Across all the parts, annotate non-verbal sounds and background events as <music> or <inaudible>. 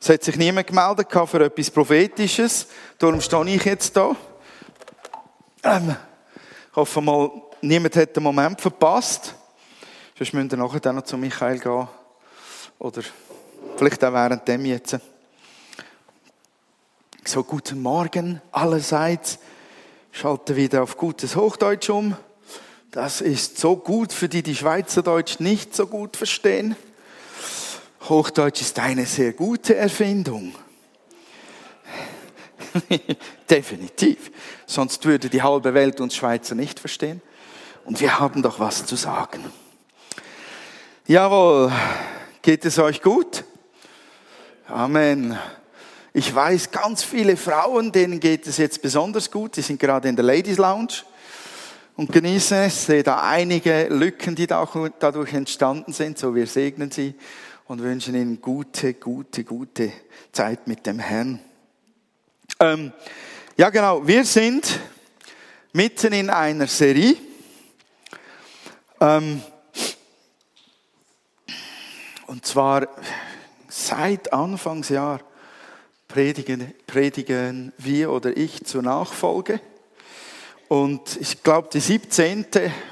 Es hat sich niemand gemeldet für etwas Prophetisches. Darum stehe ich jetzt da. Ähm, ich hoffe mal, niemand hat den Moment verpasst. Sonst müsst ihr nachher dann noch zu Michael gehen. Oder vielleicht auch während dem jetzt. So, guten Morgen allerseits. Schalte wieder auf gutes Hochdeutsch um. Das ist so gut für die, die Schweizerdeutsch nicht so gut verstehen. Hochdeutsch ist eine sehr gute Erfindung. <laughs> Definitiv. Sonst würde die halbe Welt uns Schweizer nicht verstehen. Und wir haben doch was zu sagen. Jawohl. Geht es euch gut? Amen. Ich weiß, ganz viele Frauen, denen geht es jetzt besonders gut. Die sind gerade in der Ladies Lounge und genießen es. Ich sehe da einige Lücken, die dadurch entstanden sind. So, wir segnen sie und wünschen ihnen gute, gute, gute Zeit mit dem Herrn. Ähm, ja, genau. Wir sind mitten in einer Serie. Ähm, und zwar seit Anfangsjahr predigen, predigen wir oder ich zur Nachfolge. Und ich glaube, die 17.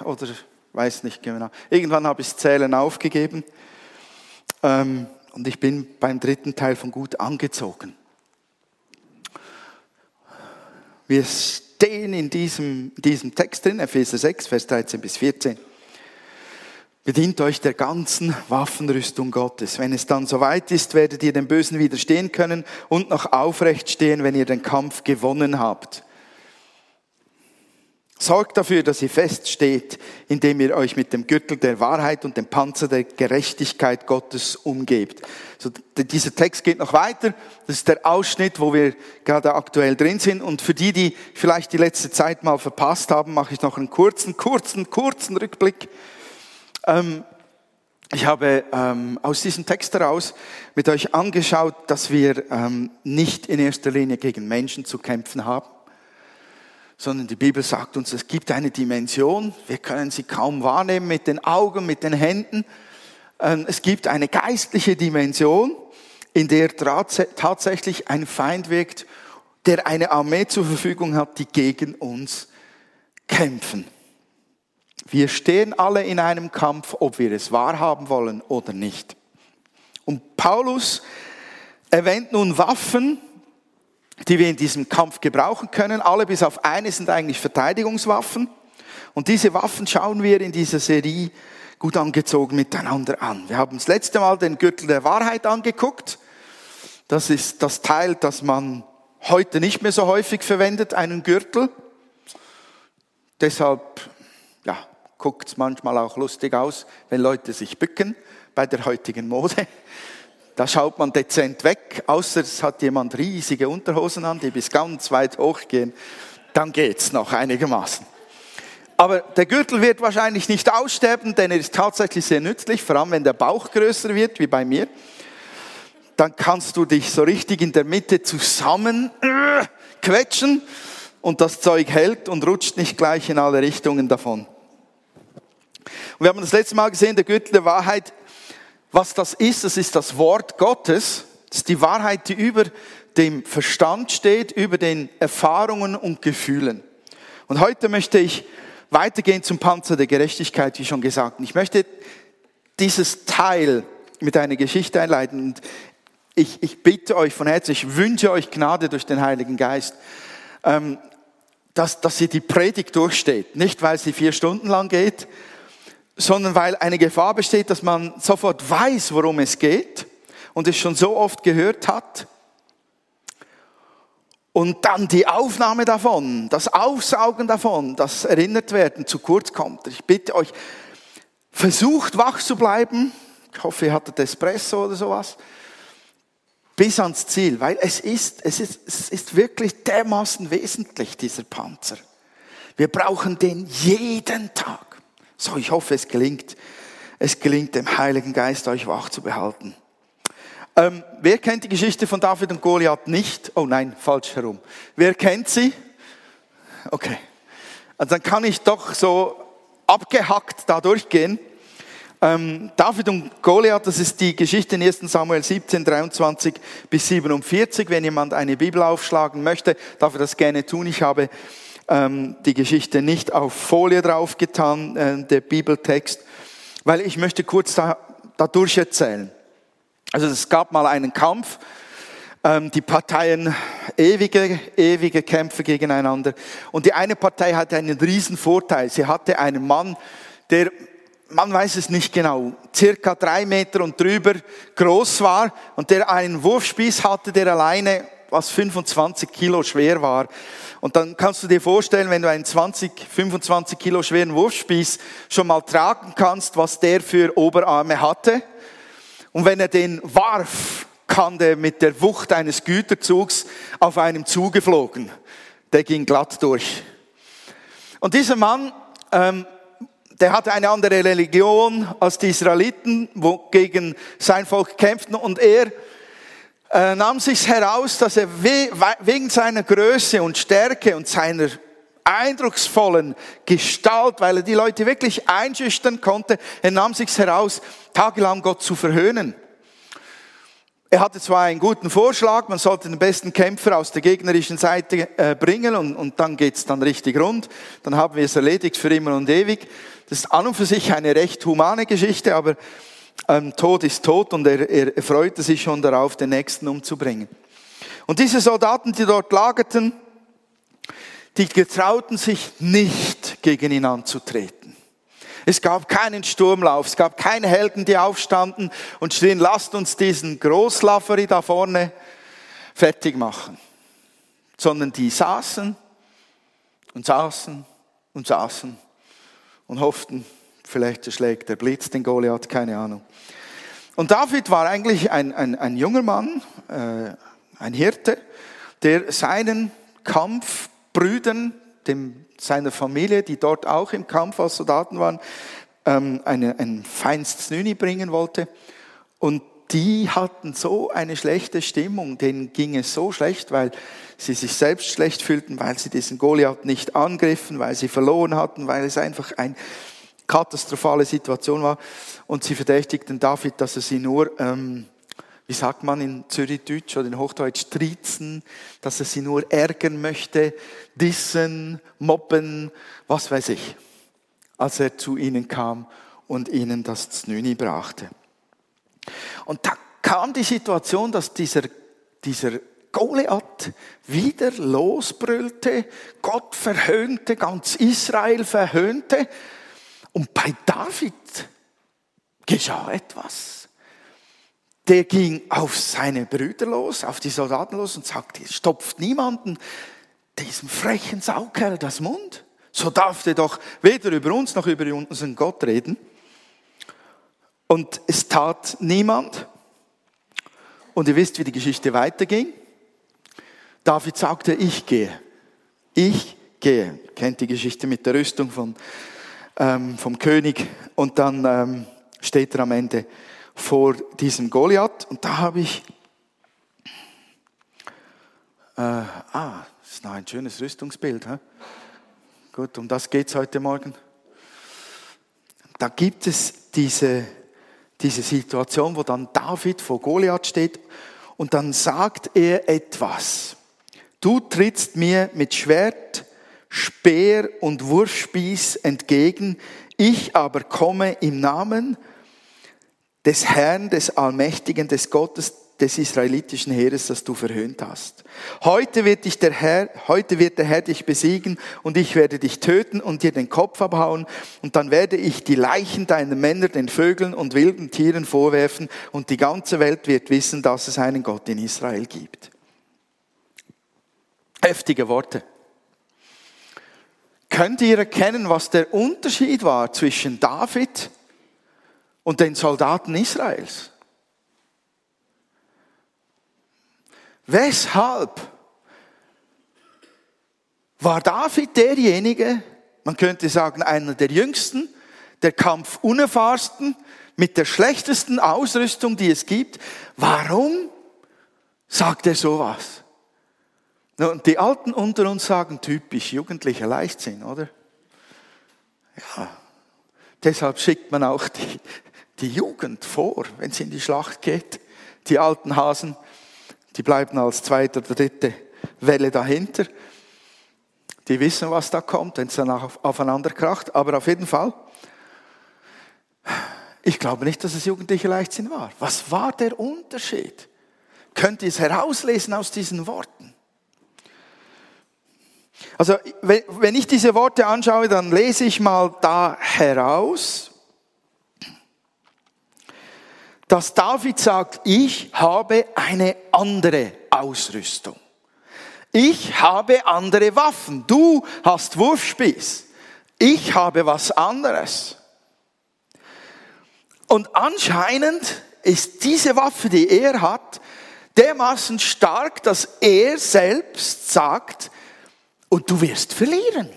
oder weiß nicht genau, irgendwann habe ich Zählen aufgegeben. Ähm, und ich bin beim dritten Teil von gut angezogen. Wir stehen in diesem, diesem Text drin, Epheser 6, Vers 13 bis 14. Bedient euch der ganzen Waffenrüstung Gottes. Wenn es dann soweit ist, werdet ihr dem Bösen widerstehen können und noch aufrecht stehen, wenn ihr den Kampf gewonnen habt. Sorgt dafür, dass ihr feststeht, indem ihr euch mit dem Gürtel der Wahrheit und dem Panzer der Gerechtigkeit Gottes umgebt. So, dieser Text geht noch weiter. Das ist der Ausschnitt, wo wir gerade aktuell drin sind. Und für die, die vielleicht die letzte Zeit mal verpasst haben, mache ich noch einen kurzen, kurzen, kurzen Rückblick. Ähm, ich habe ähm, aus diesem Text heraus mit euch angeschaut, dass wir ähm, nicht in erster Linie gegen Menschen zu kämpfen haben sondern die Bibel sagt uns, es gibt eine Dimension, wir können sie kaum wahrnehmen mit den Augen, mit den Händen. Ähm, es gibt eine geistliche Dimension, in der tatsächlich ein Feind wirkt, der eine Armee zur Verfügung hat, die gegen uns kämpfen. Wir stehen alle in einem Kampf, ob wir es wahrhaben wollen oder nicht. Und Paulus erwähnt nun Waffen, die wir in diesem Kampf gebrauchen können. Alle bis auf eine sind eigentlich Verteidigungswaffen. Und diese Waffen schauen wir in dieser Serie gut angezogen miteinander an. Wir haben das letzte Mal den Gürtel der Wahrheit angeguckt. Das ist das Teil, das man heute nicht mehr so häufig verwendet, einen Gürtel. Deshalb ja, guckt es manchmal auch lustig aus, wenn Leute sich bücken bei der heutigen Mode. Da schaut man dezent weg, außer es hat jemand riesige Unterhosen an, die bis ganz weit hoch gehen. Dann geht's noch einigermaßen. Aber der Gürtel wird wahrscheinlich nicht aussterben, denn er ist tatsächlich sehr nützlich, vor allem wenn der Bauch größer wird, wie bei mir. Dann kannst du dich so richtig in der Mitte zusammen äh, quetschen und das Zeug hält und rutscht nicht gleich in alle Richtungen davon. Und wir haben das letzte Mal gesehen, der Gürtel der Wahrheit was das ist, das ist das Wort Gottes. Das ist die Wahrheit, die über dem Verstand steht, über den Erfahrungen und Gefühlen. Und heute möchte ich weitergehen zum Panzer der Gerechtigkeit, wie schon gesagt. Und ich möchte dieses Teil mit einer Geschichte einleiten. Und ich, ich bitte euch von Herzen, ich wünsche euch Gnade durch den Heiligen Geist, ähm, dass, dass ihr die Predigt durchsteht. Nicht, weil sie vier Stunden lang geht, sondern weil eine Gefahr besteht, dass man sofort weiß, worum es geht und es schon so oft gehört hat. Und dann die Aufnahme davon, das Aufsaugen davon, das erinnert werden zu kurz kommt. Ich bitte euch, versucht wach zu bleiben. Ich hoffe, ihr hattet Espresso oder sowas. Bis ans Ziel, weil es ist, es ist, es ist wirklich dermaßen wesentlich, dieser Panzer. Wir brauchen den jeden Tag. So, ich hoffe, es gelingt, es gelingt dem Heiligen Geist, euch wach zu behalten. Ähm, wer kennt die Geschichte von David und Goliath nicht? Oh nein, falsch herum. Wer kennt sie? Okay. Also dann kann ich doch so abgehackt da durchgehen. Ähm, David und Goliath, das ist die Geschichte in 1 Samuel 17, 23 bis 47. Wenn jemand eine Bibel aufschlagen möchte, darf er das gerne tun. Ich habe ähm, die Geschichte nicht auf Folie draufgetan, äh, der Bibeltext, weil ich möchte kurz da, da durcherzählen. Also es gab mal einen Kampf, ähm, die Parteien ewige, ewige Kämpfe gegeneinander. Und die eine Partei hatte einen riesen Vorteil. Sie hatte einen Mann, der man weiß es nicht genau, circa drei Meter und drüber groß war und der einen Wurfspieß hatte, der alleine was 25 Kilo schwer war. Und dann kannst du dir vorstellen, wenn du einen 20, 25 Kilo schweren Wurfspieß schon mal tragen kannst, was der für Oberarme hatte. Und wenn er den warf, kam der mit der Wucht eines Güterzugs auf einem zugeflogen. Der ging glatt durch. Und dieser Mann ähm, der hatte eine andere Religion als die Israeliten, wo gegen sein Volk kämpften. Und er äh, nahm sich heraus, dass er we wegen seiner Größe und Stärke und seiner eindrucksvollen Gestalt, weil er die Leute wirklich einschüchtern konnte, er nahm sich heraus, tagelang Gott zu verhöhnen. Er hatte zwar einen guten Vorschlag, man sollte den besten Kämpfer aus der gegnerischen Seite äh, bringen und, und dann geht's dann richtig rund. Dann haben wir es erledigt für immer und ewig. Das ist an und für sich eine recht humane Geschichte, aber ähm, Tod ist tot und er, er freute sich schon darauf, den Nächsten umzubringen. Und diese Soldaten, die dort lagerten, die getrauten sich nicht gegen ihn anzutreten. Es gab keinen Sturmlauf, es gab keine Helden, die aufstanden und schrien, lasst uns diesen Großlafferi da vorne fertig machen. Sondern die saßen und saßen und saßen und hofften, vielleicht schlägt der Blitz den Goliath, keine Ahnung. Und David war eigentlich ein, ein, ein junger Mann, äh, ein Hirte, der seinen Kampfbrüdern, dem, seiner Familie, die dort auch im Kampf als Soldaten waren, ähm, eine, ein feinstes Nüni bringen wollte. Und die hatten so eine schlechte Stimmung, denen ging es so schlecht, weil sie sich selbst schlecht fühlten, weil sie diesen Goliath nicht angriffen, weil sie verloren hatten, weil es einfach eine katastrophale Situation war. Und sie verdächtigten David, dass er sie nur, ähm, wie sagt man in Zürichdeutsch oder in Hochdeutsch, trizen, dass er sie nur ärgern möchte, dissen, mobben, was weiß ich, als er zu ihnen kam und ihnen das Znüni brachte. Und da kam die Situation, dass dieser, dieser Goliath wieder losbrüllte, Gott verhöhnte, ganz Israel verhöhnte. Und bei David geschah etwas. Der ging auf seine Brüder los, auf die Soldaten los und sagte, stopft niemanden diesem frechen Saukerl das Mund. So darf der doch weder über uns noch über unseren Gott reden. Und es tat niemand. Und ihr wisst, wie die Geschichte weiterging. David sagte, ich gehe. Ich gehe. Kennt die Geschichte mit der Rüstung von, ähm, vom König. Und dann ähm, steht er am Ende vor diesem Goliath. Und da habe ich, äh, ah, das ist noch ein schönes Rüstungsbild. Hä? Gut, um das geht es heute Morgen. Da gibt es diese diese Situation, wo dann David vor Goliath steht und dann sagt er etwas. Du trittst mir mit Schwert, Speer und Wurfspieß entgegen, ich aber komme im Namen des Herrn, des Allmächtigen, des Gottes, des israelitischen Heeres, das du verhöhnt hast. Heute wird dich der Herr, heute wird der Herr dich besiegen und ich werde dich töten und dir den Kopf abhauen und dann werde ich die Leichen deiner Männer den Vögeln und wilden Tieren vorwerfen und die ganze Welt wird wissen, dass es einen Gott in Israel gibt. Heftige Worte. Könnt ihr erkennen, was der Unterschied war zwischen David und den Soldaten Israels? Weshalb war David derjenige, man könnte sagen, einer der jüngsten, der kampfunerfahrsten, mit der schlechtesten Ausrüstung, die es gibt. Warum sagt er sowas? Und die Alten unter uns sagen typisch jugendlicher Leichtsinn, oder? Ja. Deshalb schickt man auch die, die Jugend vor, wenn sie in die Schlacht geht. Die alten Hasen, die bleiben als zweite oder dritte Welle dahinter. Die wissen, was da kommt, wenn es danach aufeinander kracht. Aber auf jeden Fall, ich glaube nicht, dass es jugendliche Leichtsinn war. Was war der Unterschied? Könnt ihr es herauslesen aus diesen Worten? Also, wenn ich diese Worte anschaue, dann lese ich mal da heraus, dass David sagt, ich habe eine andere Ausrüstung. Ich habe andere Waffen. Du hast Wurfspieß. Ich habe was anderes. Und anscheinend ist diese Waffe, die er hat, dermaßen stark, dass er selbst sagt, und du wirst verlieren.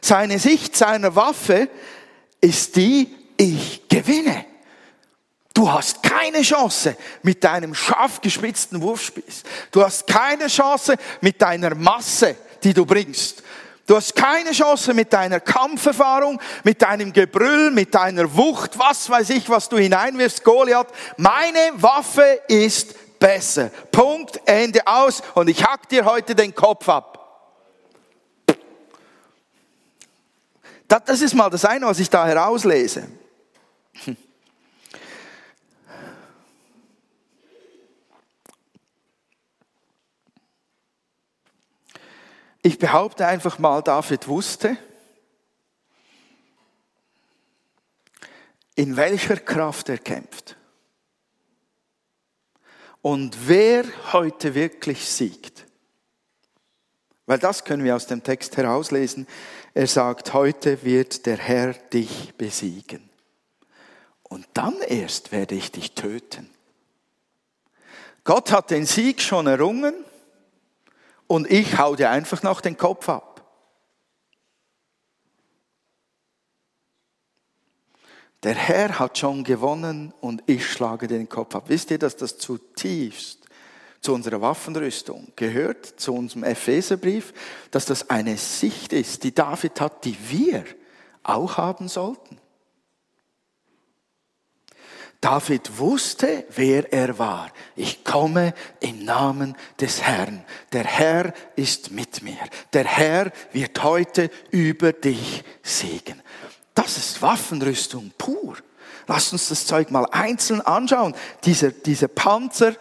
Seine Sicht seiner Waffe ist die, ich gewinne. Du hast keine Chance mit deinem scharf gespitzten Wurfspieß. Du hast keine Chance mit deiner Masse, die du bringst. Du hast keine Chance mit deiner Kampferfahrung, mit deinem Gebrüll, mit deiner Wucht, was weiß ich, was du hineinwirfst, Goliath. Meine Waffe ist besser. Punkt, Ende aus. Und ich hack dir heute den Kopf ab. Das ist mal das eine, was ich da herauslese. Ich behaupte einfach mal, David wusste, in welcher Kraft er kämpft. Und wer heute wirklich siegt. Weil das können wir aus dem Text herauslesen. Er sagt, heute wird der Herr dich besiegen. Und dann erst werde ich dich töten. Gott hat den Sieg schon errungen und ich hau dir einfach noch den Kopf ab. Der Herr hat schon gewonnen und ich schlage den Kopf ab. Wisst ihr, dass das zutiefst zu unserer Waffenrüstung gehört, zu unserem Epheserbrief, dass das eine Sicht ist, die David hat, die wir auch haben sollten? David wusste, wer er war. Ich komme im Namen des Herrn. Der Herr ist mit mir. Der Herr wird heute über dich siegen. Das ist Waffenrüstung pur. Lass uns das Zeug mal einzeln anschauen. Dieser, dieser Panzer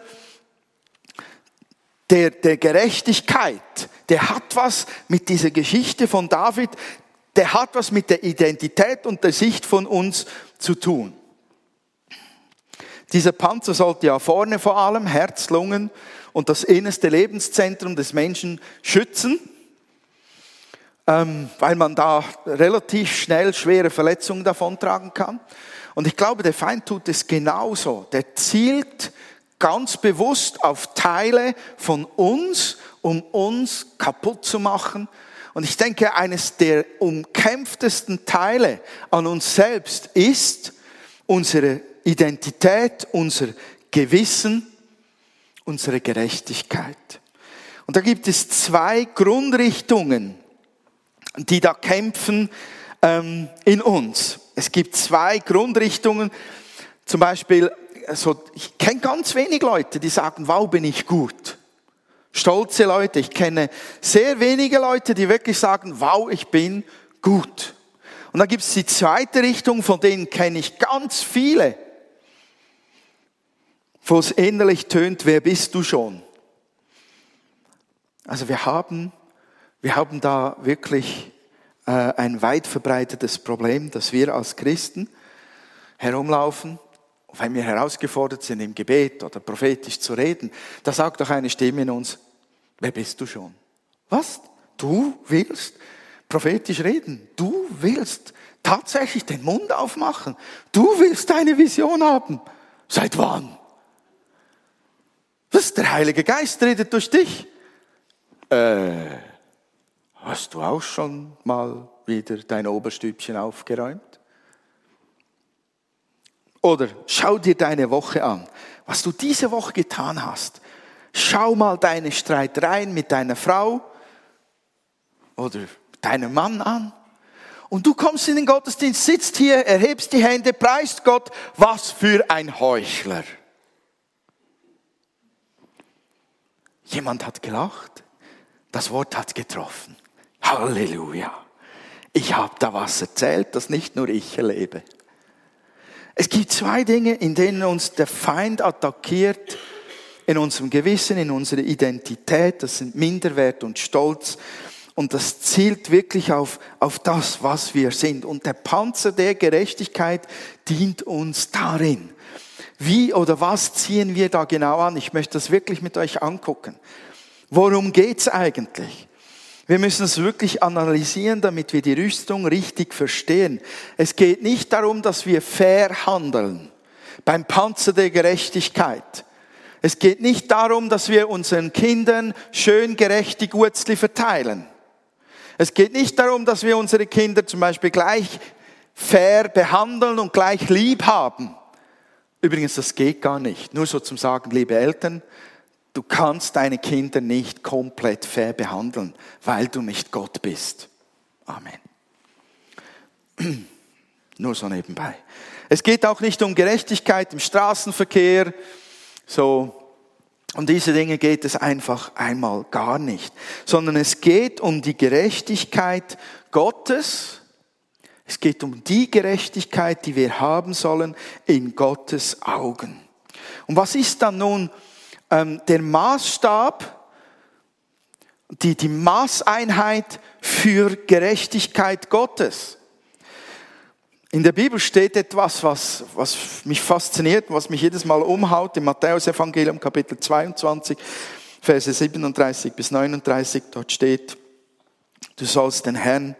der, der Gerechtigkeit, der hat was mit dieser Geschichte von David, der hat was mit der Identität und der Sicht von uns zu tun. Dieser Panzer sollte ja vorne vor allem Herz, Lungen und das innerste Lebenszentrum des Menschen schützen, weil man da relativ schnell schwere Verletzungen davontragen kann. Und ich glaube, der Feind tut es genauso. Der zielt ganz bewusst auf Teile von uns, um uns kaputt zu machen. Und ich denke, eines der umkämpftesten Teile an uns selbst ist unsere Identität, unser Gewissen, unsere Gerechtigkeit. Und da gibt es zwei Grundrichtungen, die da kämpfen ähm, in uns. Es gibt zwei Grundrichtungen, zum Beispiel, also ich kenne ganz wenig Leute, die sagen, wow, bin ich gut. Stolze Leute, ich kenne sehr wenige Leute, die wirklich sagen, wow, ich bin gut. Und dann gibt es die zweite Richtung, von denen kenne ich ganz viele, wo es innerlich tönt, wer bist du schon? Also wir haben, wir haben da wirklich äh, ein weit verbreitetes Problem, dass wir als Christen herumlaufen, wenn wir herausgefordert sind, im Gebet oder prophetisch zu reden, da sagt doch eine Stimme in uns, wer bist du schon? Was? Du willst prophetisch reden? Du willst tatsächlich den Mund aufmachen? Du willst eine Vision haben? Seit wann? Was? Der Heilige Geist redet durch dich. Äh, hast du auch schon mal wieder dein Oberstübchen aufgeräumt? Oder schau dir deine Woche an, was du diese Woche getan hast. Schau mal deine Streitereien mit deiner Frau oder deinem Mann an Und du kommst in den Gottesdienst, sitzt hier, erhebst die Hände, preist Gott. Was für ein Heuchler. Jemand hat gelacht. Das Wort hat getroffen. Halleluja. Ich habe da was erzählt, das nicht nur ich erlebe. Es gibt zwei Dinge, in denen uns der Feind attackiert, in unserem Gewissen, in unserer Identität. Das sind Minderwert und Stolz. Und das zielt wirklich auf, auf das, was wir sind. Und der Panzer der Gerechtigkeit dient uns darin. Wie oder was ziehen wir da genau an? Ich möchte das wirklich mit euch angucken. Worum geht's eigentlich? Wir müssen es wirklich analysieren, damit wir die Rüstung richtig verstehen. Es geht nicht darum, dass wir fair handeln beim Panzer der Gerechtigkeit. Es geht nicht darum, dass wir unseren Kindern schön gerecht die Gurzli verteilen. Es geht nicht darum, dass wir unsere Kinder zum Beispiel gleich fair behandeln und gleich lieb haben. Übrigens, das geht gar nicht. Nur so zum Sagen, liebe Eltern, du kannst deine Kinder nicht komplett fair behandeln, weil du nicht Gott bist. Amen. <clears throat> Nur so nebenbei. Es geht auch nicht um Gerechtigkeit im Straßenverkehr. So, um diese Dinge geht es einfach einmal gar nicht, sondern es geht um die Gerechtigkeit Gottes. Es geht um die Gerechtigkeit, die wir haben sollen in Gottes Augen. Und was ist dann nun ähm, der Maßstab, die, die Maßeinheit für Gerechtigkeit Gottes? In der Bibel steht etwas, was, was mich fasziniert, was mich jedes Mal umhaut, im Matthäus-Evangelium Kapitel 22, Verse 37 bis 39. Dort steht, du sollst den Herrn,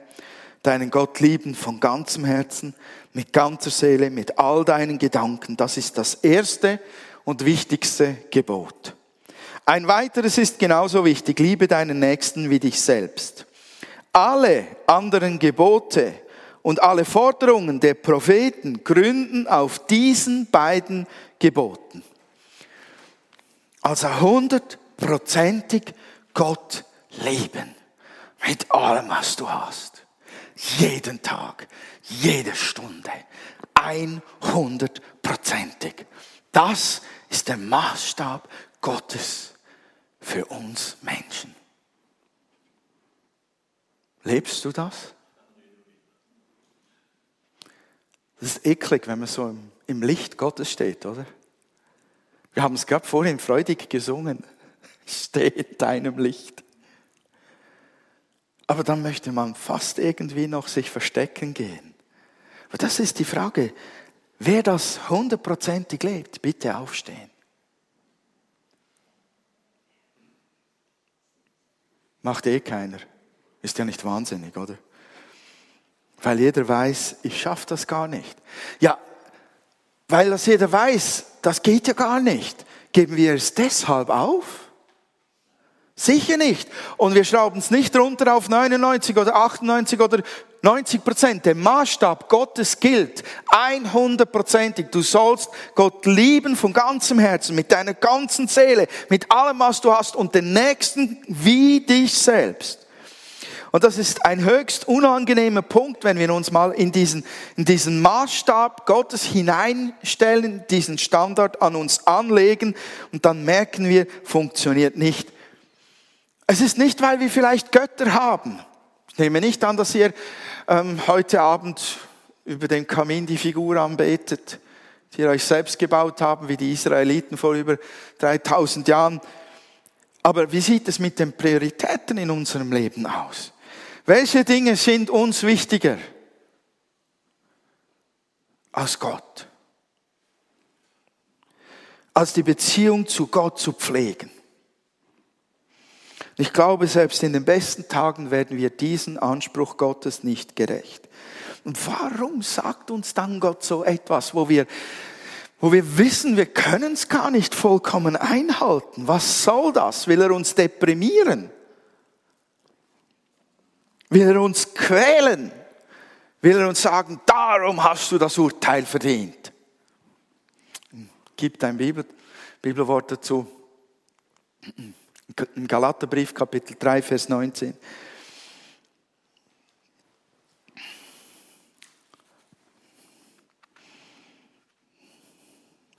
deinen Gott lieben von ganzem Herzen, mit ganzer Seele, mit all deinen Gedanken. Das ist das erste und wichtigste Gebot. Ein weiteres ist genauso wichtig, liebe deinen Nächsten wie dich selbst. Alle anderen Gebote und alle Forderungen der Propheten gründen auf diesen beiden Geboten. Also hundertprozentig Gott lieben. Mit allem, was du hast. Jeden Tag, jede Stunde. 100%ig. Das ist der Maßstab Gottes für uns Menschen. Lebst du das? Das ist eklig, wenn man so im, Licht Gottes steht, oder? Wir haben es gerade vorhin freudig gesungen. <laughs> Steh in deinem Licht. Aber dann möchte man fast irgendwie noch sich verstecken gehen. Aber das ist die Frage. Wer das hundertprozentig lebt, bitte aufstehen. Macht eh keiner. Ist ja nicht wahnsinnig, oder? Weil jeder weiß, ich schaffe das gar nicht. Ja, weil das jeder weiß, das geht ja gar nicht. Geben wir es deshalb auf? Sicher nicht. Und wir schrauben es nicht runter auf 99 oder 98 oder 90 Prozent. Der Maßstab Gottes gilt 100 Prozentig. Du sollst Gott lieben von ganzem Herzen, mit deiner ganzen Seele, mit allem, was du hast und den Nächsten wie dich selbst. Und das ist ein höchst unangenehmer Punkt, wenn wir uns mal in diesen, in diesen Maßstab Gottes hineinstellen, diesen Standard an uns anlegen und dann merken wir, funktioniert nicht. Es ist nicht, weil wir vielleicht Götter haben. Ich nehme nicht an, dass ihr ähm, heute Abend über den Kamin die Figur anbetet, die ihr euch selbst gebaut haben, wie die Israeliten vor über 3000 Jahren. Aber wie sieht es mit den Prioritäten in unserem Leben aus? Welche Dinge sind uns wichtiger als Gott? Als die Beziehung zu Gott zu pflegen. Ich glaube, selbst in den besten Tagen werden wir diesen Anspruch Gottes nicht gerecht. Und warum sagt uns dann Gott so etwas, wo wir, wo wir wissen, wir können es gar nicht vollkommen einhalten? Was soll das? Will er uns deprimieren? Will er uns quälen? Will er uns sagen, darum hast du das Urteil verdient? Gibt ein Bibel, Bibelwort dazu. Im Galaterbrief Kapitel 3, Vers 19.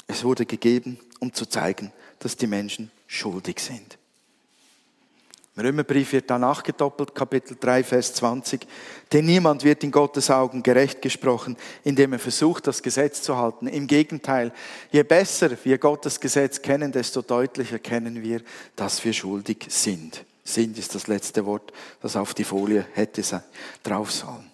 Es wurde gegeben, um zu zeigen, dass die Menschen schuldig sind. Im Römerbrief wird danach gedoppelt, Kapitel 3, Vers 20. Denn niemand wird in Gottes Augen gerecht gesprochen, indem er versucht, das Gesetz zu halten. Im Gegenteil, je besser wir Gottes Gesetz kennen, desto deutlicher kennen wir, dass wir schuldig sind. Sind ist das letzte Wort, das auf die Folie hätte drauf sollen.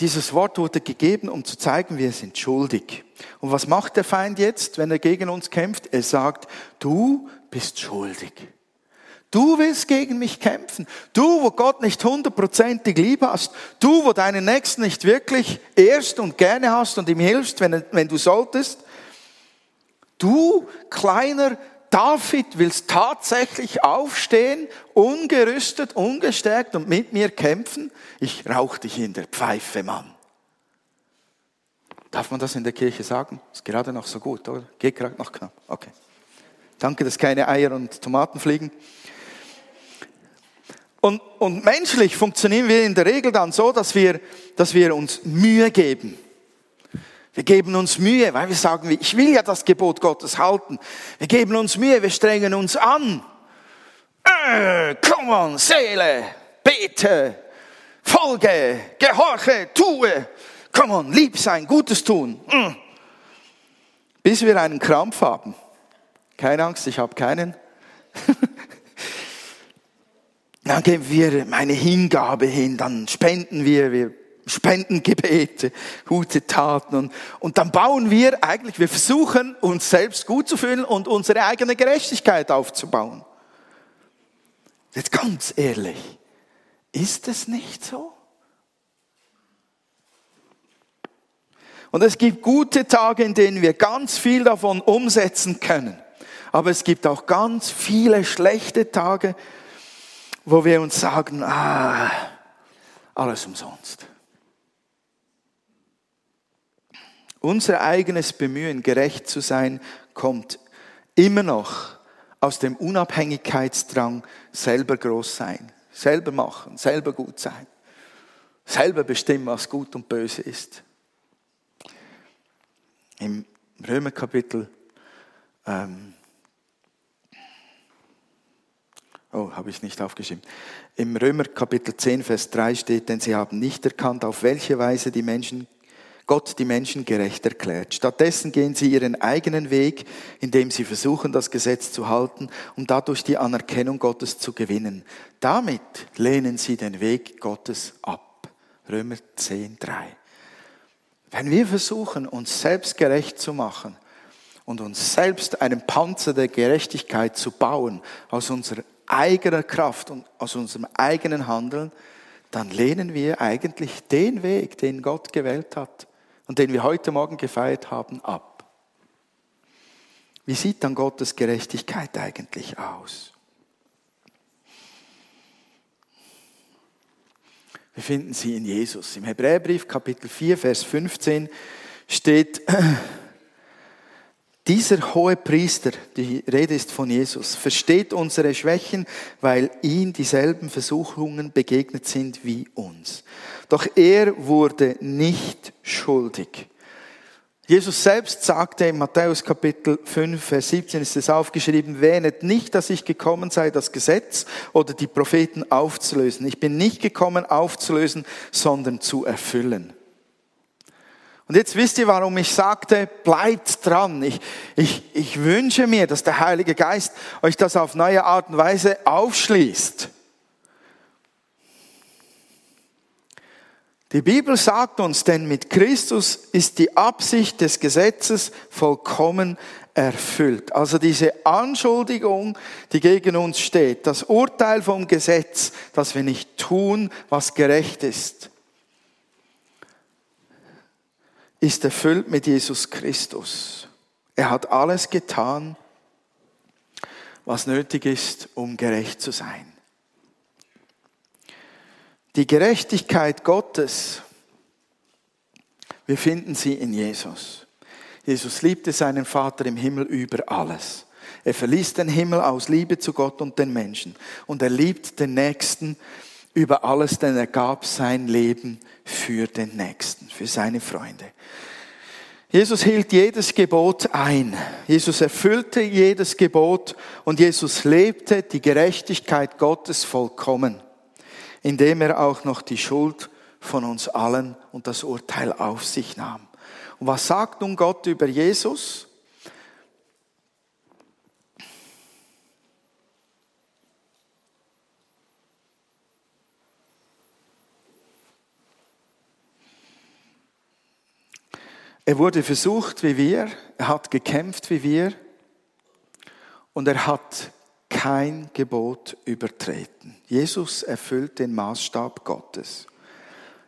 Dieses Wort wurde gegeben, um zu zeigen, wir sind schuldig. Und was macht der Feind jetzt, wenn er gegen uns kämpft? Er sagt, du bist schuldig. Du willst gegen mich kämpfen. Du, wo Gott nicht hundertprozentig lieb hast. Du, wo deinen Nächsten nicht wirklich ehrst und gerne hast und ihm hilfst, wenn, wenn du solltest. Du, kleiner David, willst tatsächlich aufstehen, ungerüstet, ungestärkt und mit mir kämpfen. Ich rauch dich in der Pfeife, Mann. Darf man das in der Kirche sagen? Ist gerade noch so gut, oder? Geht gerade noch knapp. Okay. Danke, dass keine Eier und Tomaten fliegen. Und, und menschlich funktionieren wir in der Regel dann so, dass wir, dass wir uns Mühe geben. Wir geben uns Mühe, weil wir sagen, ich will ja das Gebot Gottes halten. Wir geben uns Mühe, wir strengen uns an. Äh, come on, Seele, bete, folge, gehorche, tue. Come on, lieb sein, Gutes tun. Mm. Bis wir einen Krampf haben. Keine Angst, ich habe keinen. <laughs> dann geben wir meine Hingabe hin, dann spenden wir, wir spenden Gebete, gute Taten und, und dann bauen wir eigentlich, wir versuchen uns selbst gut zu fühlen und unsere eigene Gerechtigkeit aufzubauen. Jetzt ganz ehrlich, ist es nicht so? Und es gibt gute Tage, in denen wir ganz viel davon umsetzen können. Aber es gibt auch ganz viele schlechte Tage, wo wir uns sagen, ah, alles umsonst. Unser eigenes Bemühen, gerecht zu sein, kommt immer noch aus dem Unabhängigkeitsdrang, selber groß sein, selber machen, selber gut sein, selber bestimmen, was gut und böse ist. Im Römerkapitel, ähm, oh, habe ich nicht aufgeschrieben. Im Römerkapitel 10, Vers 3 steht, denn sie haben nicht erkannt, auf welche Weise die Menschen Gott die Menschen gerecht erklärt. Stattdessen gehen sie ihren eigenen Weg, indem sie versuchen, das Gesetz zu halten, um dadurch die Anerkennung Gottes zu gewinnen. Damit lehnen sie den Weg Gottes ab. Römer 10, 3. Wenn wir versuchen, uns selbst gerecht zu machen und uns selbst einen Panzer der Gerechtigkeit zu bauen aus unserer eigenen Kraft und aus unserem eigenen Handeln, dann lehnen wir eigentlich den Weg, den Gott gewählt hat und den wir heute Morgen gefeiert haben, ab. Wie sieht dann Gottes Gerechtigkeit eigentlich aus? Wir finden sie in Jesus. Im Hebräerbrief Kapitel 4, Vers 15 steht, dieser hohe Priester, die Rede ist von Jesus, versteht unsere Schwächen, weil ihm dieselben Versuchungen begegnet sind wie uns. Doch er wurde nicht schuldig. Jesus selbst sagte in Matthäus Kapitel 5, Vers 17 ist es aufgeschrieben, wähnet nicht, dass ich gekommen sei, das Gesetz oder die Propheten aufzulösen. Ich bin nicht gekommen aufzulösen, sondern zu erfüllen. Und jetzt wisst ihr, warum ich sagte, bleibt dran. Ich, ich, ich wünsche mir, dass der Heilige Geist euch das auf neue Art und Weise aufschließt. Die Bibel sagt uns, denn mit Christus ist die Absicht des Gesetzes vollkommen erfüllt. Also diese Anschuldigung, die gegen uns steht, das Urteil vom Gesetz, dass wir nicht tun, was gerecht ist, ist erfüllt mit Jesus Christus. Er hat alles getan, was nötig ist, um gerecht zu sein. Die Gerechtigkeit Gottes, wir finden sie in Jesus. Jesus liebte seinen Vater im Himmel über alles. Er verließ den Himmel aus Liebe zu Gott und den Menschen. Und er liebt den Nächsten über alles, denn er gab sein Leben für den Nächsten, für seine Freunde. Jesus hielt jedes Gebot ein. Jesus erfüllte jedes Gebot und Jesus lebte die Gerechtigkeit Gottes vollkommen, indem er auch noch die Schuld von uns allen und das Urteil auf sich nahm. Und was sagt nun Gott über Jesus? Er wurde versucht wie wir, er hat gekämpft wie wir und er hat kein Gebot übertreten. Jesus erfüllt den Maßstab Gottes.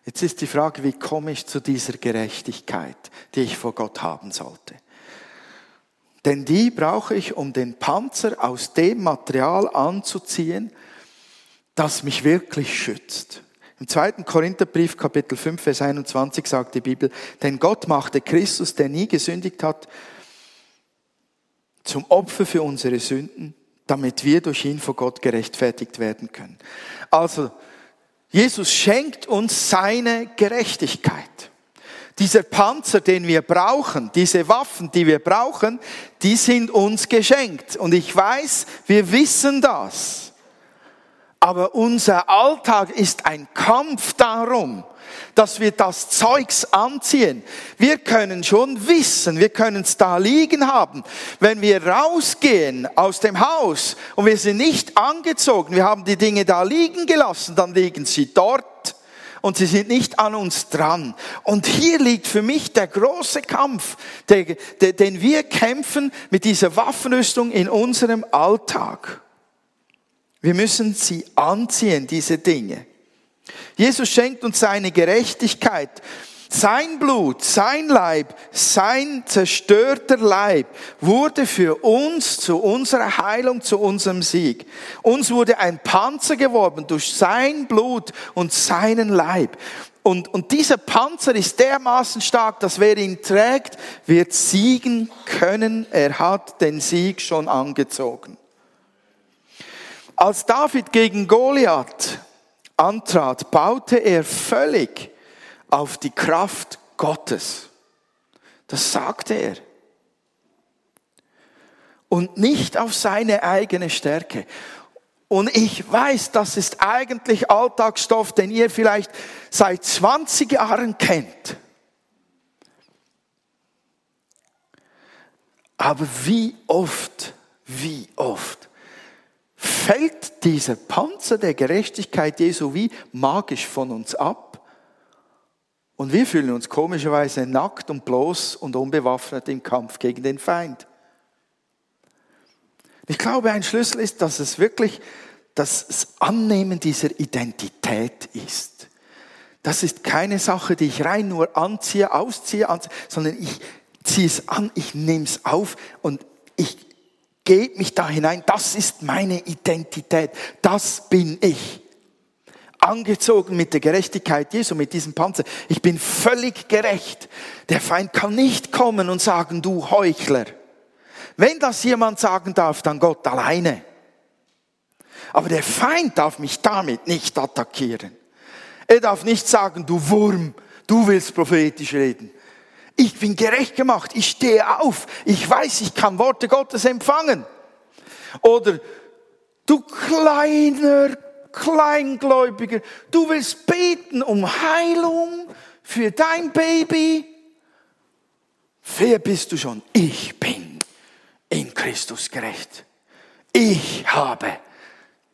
Jetzt ist die Frage, wie komme ich zu dieser Gerechtigkeit, die ich vor Gott haben sollte? Denn die brauche ich, um den Panzer aus dem Material anzuziehen, das mich wirklich schützt. Im zweiten Korintherbrief, Kapitel 5, Vers 21 sagt die Bibel, denn Gott machte Christus, der nie gesündigt hat, zum Opfer für unsere Sünden, damit wir durch ihn vor Gott gerechtfertigt werden können. Also, Jesus schenkt uns seine Gerechtigkeit. Dieser Panzer, den wir brauchen, diese Waffen, die wir brauchen, die sind uns geschenkt. Und ich weiß, wir wissen das. Aber unser Alltag ist ein Kampf darum, dass wir das Zeugs anziehen. Wir können schon wissen, wir können es da liegen haben. Wenn wir rausgehen aus dem Haus und wir sind nicht angezogen, wir haben die Dinge da liegen gelassen, dann liegen sie dort und sie sind nicht an uns dran. Und hier liegt für mich der große Kampf, den wir kämpfen mit dieser Waffenrüstung in unserem Alltag. Wir müssen sie anziehen, diese Dinge. Jesus schenkt uns seine Gerechtigkeit. Sein Blut, sein Leib, sein zerstörter Leib wurde für uns zu unserer Heilung, zu unserem Sieg. Uns wurde ein Panzer geworben durch sein Blut und seinen Leib. Und, und dieser Panzer ist dermaßen stark, dass wer ihn trägt, wird siegen können. Er hat den Sieg schon angezogen. Als David gegen Goliath antrat, baute er völlig auf die Kraft Gottes. Das sagte er. Und nicht auf seine eigene Stärke. Und ich weiß, das ist eigentlich Alltagsstoff, den ihr vielleicht seit 20 Jahren kennt. Aber wie oft, wie oft fällt dieser Panzer der Gerechtigkeit Jesu wie magisch von uns ab. Und wir fühlen uns komischerweise nackt und bloß und unbewaffnet im Kampf gegen den Feind. Ich glaube, ein Schlüssel ist, dass es wirklich das Annehmen dieser Identität ist. Das ist keine Sache, die ich rein nur anziehe, ausziehe, anziehe, sondern ich ziehe es an, ich nehme es auf und ich Gebt mich da hinein. Das ist meine Identität. Das bin ich. Angezogen mit der Gerechtigkeit Jesu, mit diesem Panzer. Ich bin völlig gerecht. Der Feind kann nicht kommen und sagen, du Heuchler. Wenn das jemand sagen darf, dann Gott alleine. Aber der Feind darf mich damit nicht attackieren. Er darf nicht sagen, du Wurm, du willst prophetisch reden. Ich bin gerecht gemacht. Ich stehe auf. Ich weiß, ich kann Worte Gottes empfangen. Oder du kleiner Kleingläubiger, du willst beten um Heilung für dein Baby. Wer bist du schon? Ich bin in Christus gerecht. Ich habe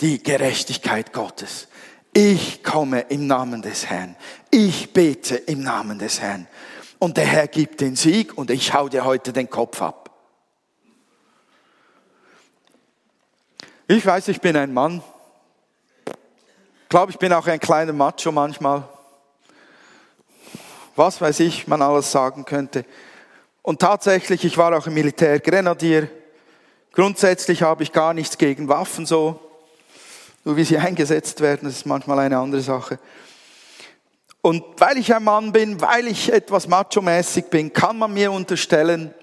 die Gerechtigkeit Gottes. Ich komme im Namen des Herrn. Ich bete im Namen des Herrn und der Herr gibt den Sieg und ich hau dir heute den Kopf ab. Ich weiß, ich bin ein Mann. Ich glaube, ich bin auch ein kleiner Macho manchmal. Was weiß ich, man alles sagen könnte. Und tatsächlich, ich war auch im Militär Grenadier. Grundsätzlich habe ich gar nichts gegen Waffen so. Nur wie sie eingesetzt werden, das ist manchmal eine andere Sache. Und weil ich ein Mann bin, weil ich etwas macho-mäßig bin, kann man mir unterstellen,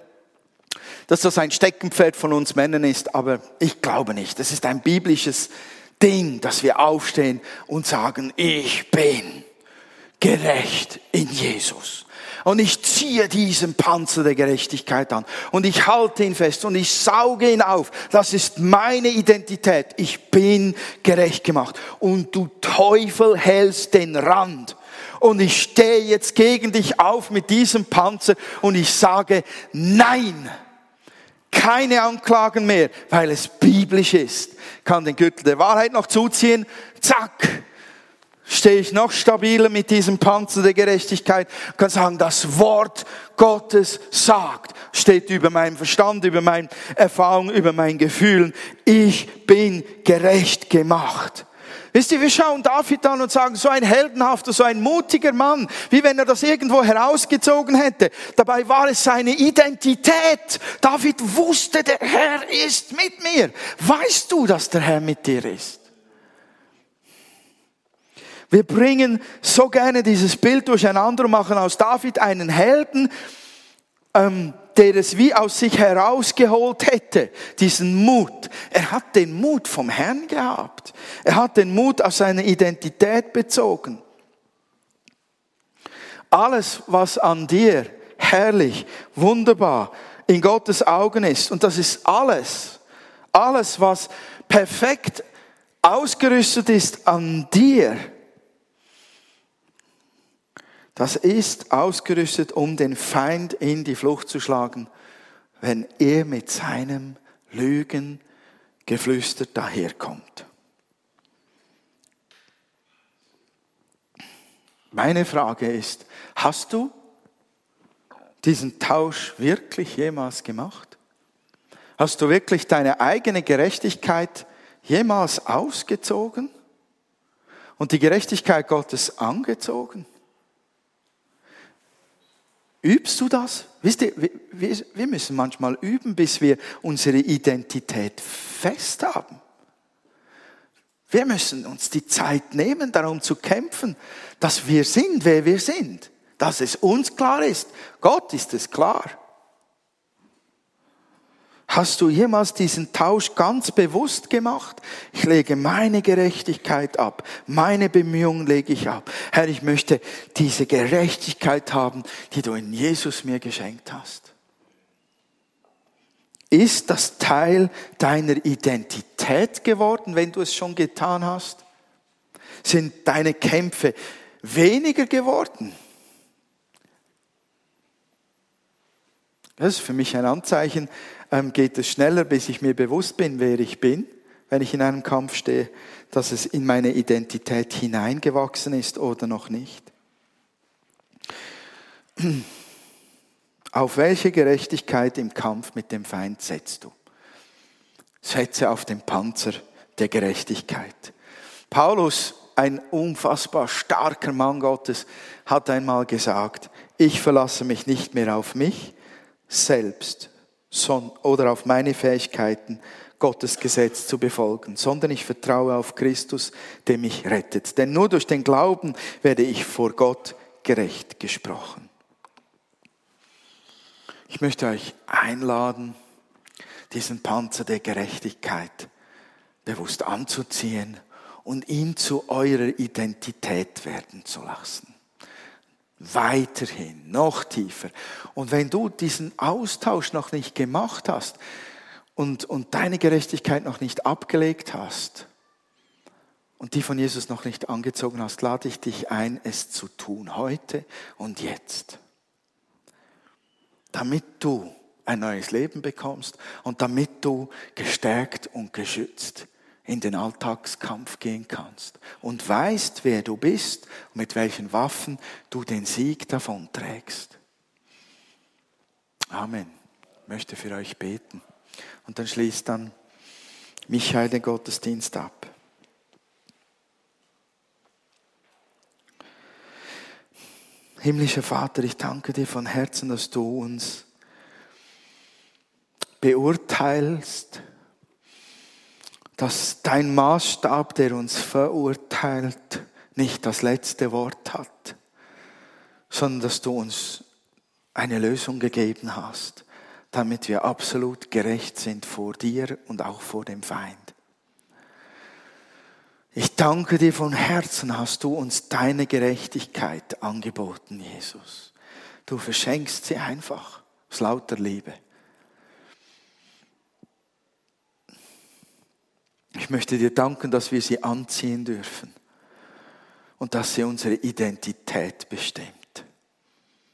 dass das ein Steckenpferd von uns Männern ist. Aber ich glaube nicht. Das ist ein biblisches Ding, dass wir aufstehen und sagen, ich bin gerecht in Jesus. Und ich ziehe diesen Panzer der Gerechtigkeit an. Und ich halte ihn fest und ich sauge ihn auf. Das ist meine Identität. Ich bin gerecht gemacht. Und du Teufel hältst den Rand. Und ich stehe jetzt gegen dich auf mit diesem Panzer und ich sage, nein keine Anklagen mehr, weil es biblisch ist. Kann den Gürtel der Wahrheit noch zuziehen. Zack. Stehe ich noch stabiler mit diesem Panzer der Gerechtigkeit. Kann sagen, das Wort Gottes sagt, steht über meinem Verstand, über meine Erfahrung, über meinen Gefühlen. Ich bin gerecht gemacht. Wisst ihr, wir schauen David an und sagen, so ein heldenhafter, so ein mutiger Mann, wie wenn er das irgendwo herausgezogen hätte. Dabei war es seine Identität. David wusste, der Herr ist mit mir. Weißt du, dass der Herr mit dir ist? Wir bringen so gerne dieses Bild durcheinander und machen aus David einen Helden, ähm, der es wie aus sich herausgeholt hätte, diesen Mut. Er hat den Mut vom Herrn gehabt. Er hat den Mut aus seiner Identität bezogen. Alles, was an dir herrlich, wunderbar in Gottes Augen ist, und das ist alles, alles, was perfekt ausgerüstet ist an dir, das ist ausgerüstet, um den Feind in die Flucht zu schlagen, wenn er mit seinem Lügen geflüstert daherkommt. Meine Frage ist, hast du diesen Tausch wirklich jemals gemacht? Hast du wirklich deine eigene Gerechtigkeit jemals ausgezogen und die Gerechtigkeit Gottes angezogen? Übst du das? Wisst ihr, wir müssen manchmal üben, bis wir unsere Identität fest haben. Wir müssen uns die Zeit nehmen, darum zu kämpfen, dass wir sind, wer wir sind. Dass es uns klar ist. Gott ist es klar. Hast du jemals diesen Tausch ganz bewusst gemacht? Ich lege meine Gerechtigkeit ab, meine Bemühungen lege ich ab. Herr, ich möchte diese Gerechtigkeit haben, die du in Jesus mir geschenkt hast. Ist das Teil deiner Identität geworden, wenn du es schon getan hast? Sind deine Kämpfe weniger geworden? Das ist für mich ein Anzeichen, geht es schneller, bis ich mir bewusst bin, wer ich bin, wenn ich in einem Kampf stehe, dass es in meine Identität hineingewachsen ist oder noch nicht. Auf welche Gerechtigkeit im Kampf mit dem Feind setzt du? Setze auf den Panzer der Gerechtigkeit. Paulus, ein unfassbar starker Mann Gottes, hat einmal gesagt, ich verlasse mich nicht mehr auf mich selbst, oder auf meine Fähigkeiten, Gottes Gesetz zu befolgen, sondern ich vertraue auf Christus, der mich rettet. Denn nur durch den Glauben werde ich vor Gott gerecht gesprochen. Ich möchte euch einladen, diesen Panzer der Gerechtigkeit bewusst anzuziehen und ihn zu eurer Identität werden zu lassen weiterhin, noch tiefer. Und wenn du diesen Austausch noch nicht gemacht hast und, und deine Gerechtigkeit noch nicht abgelegt hast und die von Jesus noch nicht angezogen hast, lade ich dich ein, es zu tun, heute und jetzt. Damit du ein neues Leben bekommst und damit du gestärkt und geschützt in den Alltagskampf gehen kannst und weißt, wer du bist und mit welchen Waffen du den Sieg davonträgst. Amen. Ich möchte für euch beten. Und dann schließt dann Michael den Gottesdienst ab. Himmlischer Vater, ich danke dir von Herzen, dass du uns beurteilst dass dein Maßstab, der uns verurteilt, nicht das letzte Wort hat, sondern dass du uns eine Lösung gegeben hast, damit wir absolut gerecht sind vor dir und auch vor dem Feind. Ich danke dir von Herzen, hast du uns deine Gerechtigkeit angeboten, Jesus. Du verschenkst sie einfach aus lauter Liebe. Ich möchte dir danken, dass wir sie anziehen dürfen und dass sie unsere Identität bestimmt,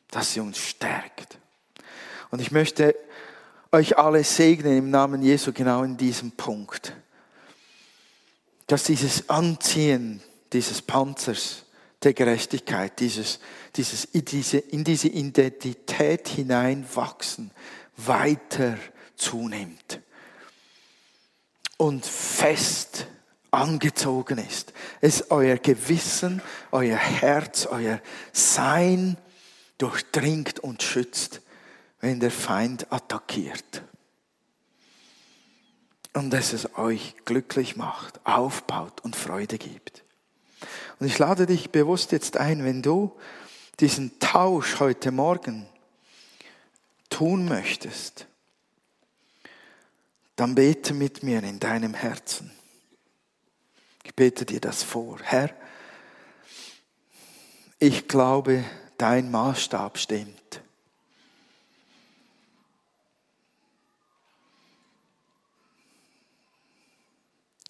dass sie uns stärkt. Und ich möchte euch alle segnen im Namen Jesu genau in diesem Punkt, dass dieses Anziehen dieses Panzers der Gerechtigkeit, dieses, dieses, in, diese, in diese Identität hineinwachsen, weiter zunimmt und fest angezogen ist. Es euer Gewissen, euer Herz, euer Sein durchdringt und schützt, wenn der Feind attackiert. Und dass es euch glücklich macht, aufbaut und Freude gibt. Und ich lade dich bewusst jetzt ein, wenn du diesen Tausch heute Morgen tun möchtest, dann bete mit mir in deinem Herzen. Ich bete dir das vor. Herr, ich glaube, dein Maßstab stimmt.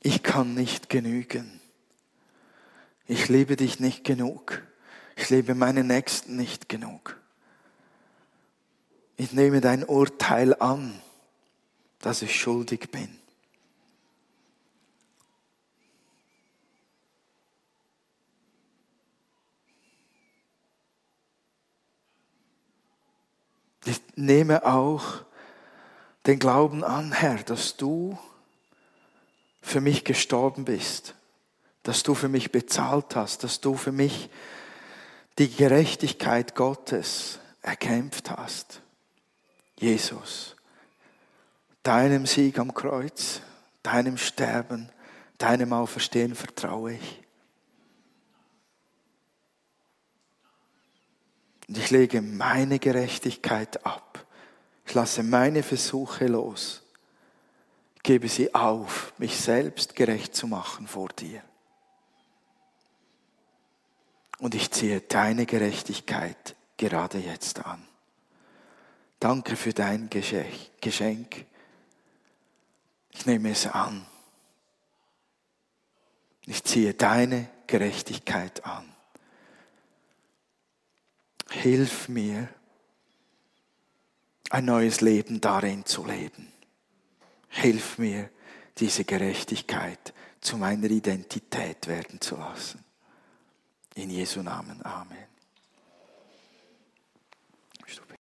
Ich kann nicht genügen. Ich liebe dich nicht genug. Ich liebe meine Nächsten nicht genug. Ich nehme dein Urteil an, dass ich schuldig bin. Ich nehme auch den Glauben an, Herr, dass du für mich gestorben bist, dass du für mich bezahlt hast, dass du für mich die Gerechtigkeit Gottes erkämpft hast. Jesus, deinem Sieg am Kreuz, deinem Sterben, deinem Auferstehen vertraue ich. Und ich lege meine Gerechtigkeit ab. Ich lasse meine Versuche los. Ich gebe sie auf, mich selbst gerecht zu machen vor dir. Und ich ziehe deine Gerechtigkeit gerade jetzt an. Danke für dein Geschenk. Ich nehme es an. Ich ziehe deine Gerechtigkeit an. Hilf mir, ein neues Leben darin zu leben. Hilf mir, diese Gerechtigkeit zu meiner Identität werden zu lassen. In Jesu Namen. Amen.